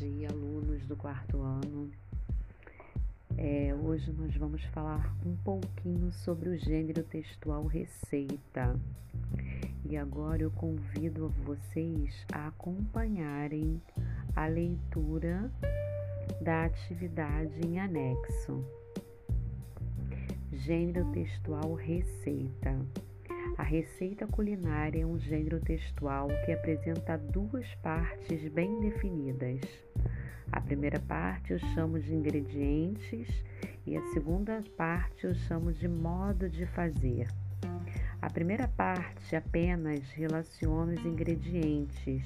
tarde, alunos do quarto ano. É, hoje nós vamos falar um pouquinho sobre o gênero textual receita. E agora eu convido vocês a acompanharem a leitura da atividade em anexo. Gênero textual receita. A receita culinária é um gênero textual que apresenta duas partes bem definidas. A primeira parte eu chamo de ingredientes e a segunda parte eu chamo de modo de fazer. A primeira parte apenas relaciona os ingredientes,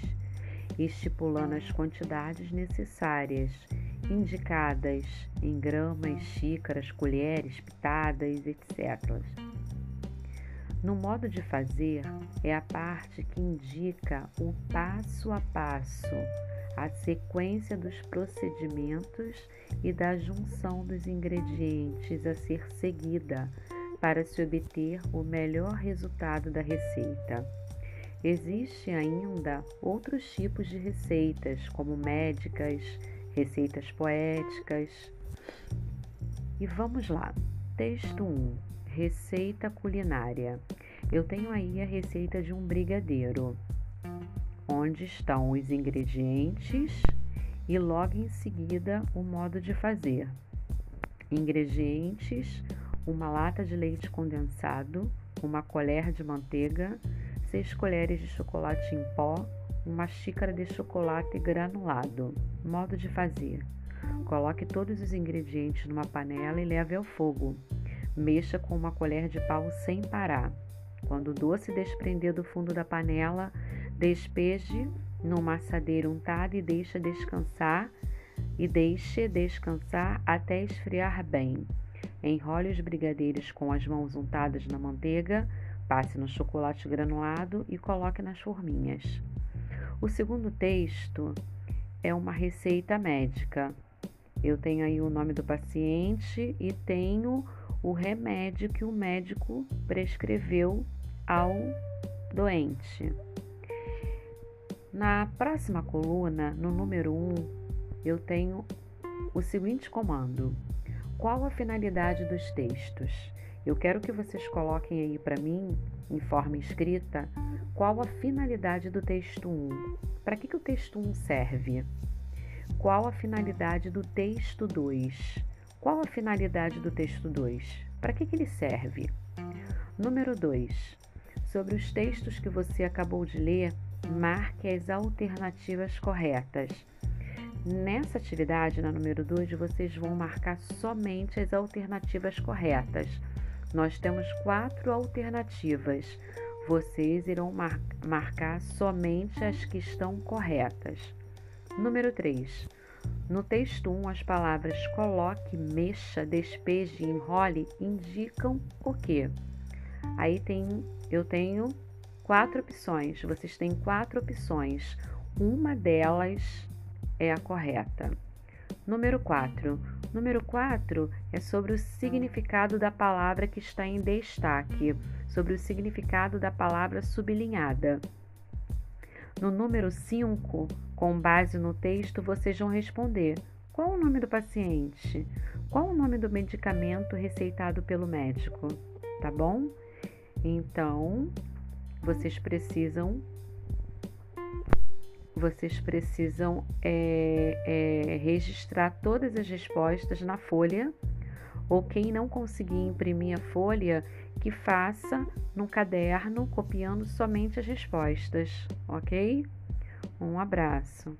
estipulando as quantidades necessárias, indicadas em gramas, xícaras, colheres, pitadas, etc. No modo de fazer é a parte que indica o passo a passo, a sequência dos procedimentos e da junção dos ingredientes a ser seguida para se obter o melhor resultado da receita. Existem ainda outros tipos de receitas, como médicas, receitas poéticas. E vamos lá. Texto 1 Receita culinária. Eu tenho aí a receita de um brigadeiro, onde estão os ingredientes e logo em seguida o modo de fazer. Ingredientes: uma lata de leite condensado, uma colher de manteiga, seis colheres de chocolate em pó, uma xícara de chocolate granulado. Modo de fazer: coloque todos os ingredientes numa panela e leve ao fogo. Mexa com uma colher de pau sem parar. Quando o doce desprender do fundo da panela, despeje numa assadeira untada e deixe descansar e deixe descansar até esfriar bem. Enrole os brigadeiros com as mãos untadas na manteiga, passe no chocolate granulado e coloque nas forminhas. O segundo texto é uma receita médica. Eu tenho aí o nome do paciente e tenho o remédio que o médico prescreveu ao doente. Na próxima coluna, no número 1, um, eu tenho o seguinte comando: Qual a finalidade dos textos? Eu quero que vocês coloquem aí para mim, em forma escrita, qual a finalidade do texto 1. Para que, que o texto 1 serve? Qual a finalidade do texto 2? Qual a finalidade do texto 2? Para que, que ele serve? Número 2. Sobre os textos que você acabou de ler, marque as alternativas corretas. Nessa atividade, na número 2, vocês vão marcar somente as alternativas corretas. Nós temos quatro alternativas. Vocês irão mar marcar somente as que estão corretas. Número 3. No texto 1, as palavras coloque, mexa, despeje e enrole indicam o quê? Aí tem, eu tenho quatro opções. Vocês têm quatro opções. Uma delas é a correta. Número 4. Número 4 é sobre o significado da palavra que está em destaque, sobre o significado da palavra sublinhada. No número 5, com base no texto, vocês vão responder: qual o nome do paciente? Qual o nome do medicamento receitado pelo médico? Tá bom? Então, vocês precisam vocês precisam é, é, registrar todas as respostas na folha ou quem não conseguir imprimir a folha, que faça no caderno copiando somente as respostas, ok? Um abraço.